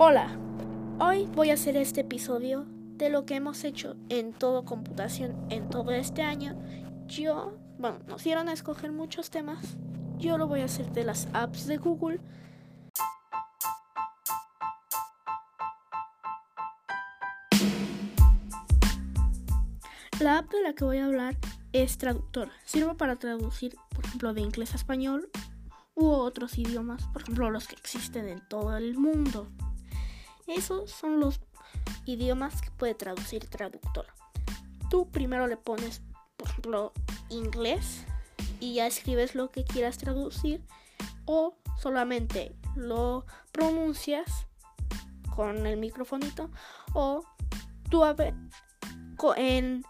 Hola, hoy voy a hacer este episodio de lo que hemos hecho en todo computación en todo este año. Yo, bueno, nos dieron a escoger muchos temas. Yo lo voy a hacer de las apps de Google. La app de la que voy a hablar es traductor. Sirve para traducir, por ejemplo, de inglés a español u otros idiomas, por ejemplo, los que existen en todo el mundo. Esos son los idiomas que puede traducir traductor. Tú primero le pones, por ejemplo, inglés y ya escribes lo que quieras traducir o solamente lo pronuncias con el microfonito o tú en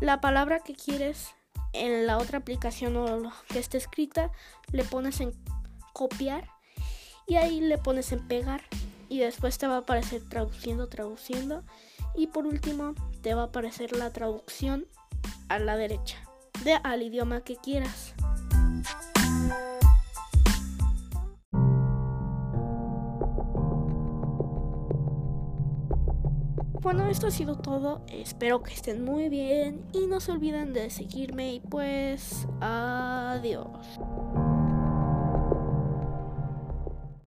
la palabra que quieres en la otra aplicación o que esté escrita le pones en copiar y ahí le pones en pegar y después te va a aparecer traduciendo, traduciendo y por último te va a aparecer la traducción a la derecha de al idioma que quieras. Bueno, esto ha sido todo. Espero que estén muy bien y no se olviden de seguirme y pues adiós.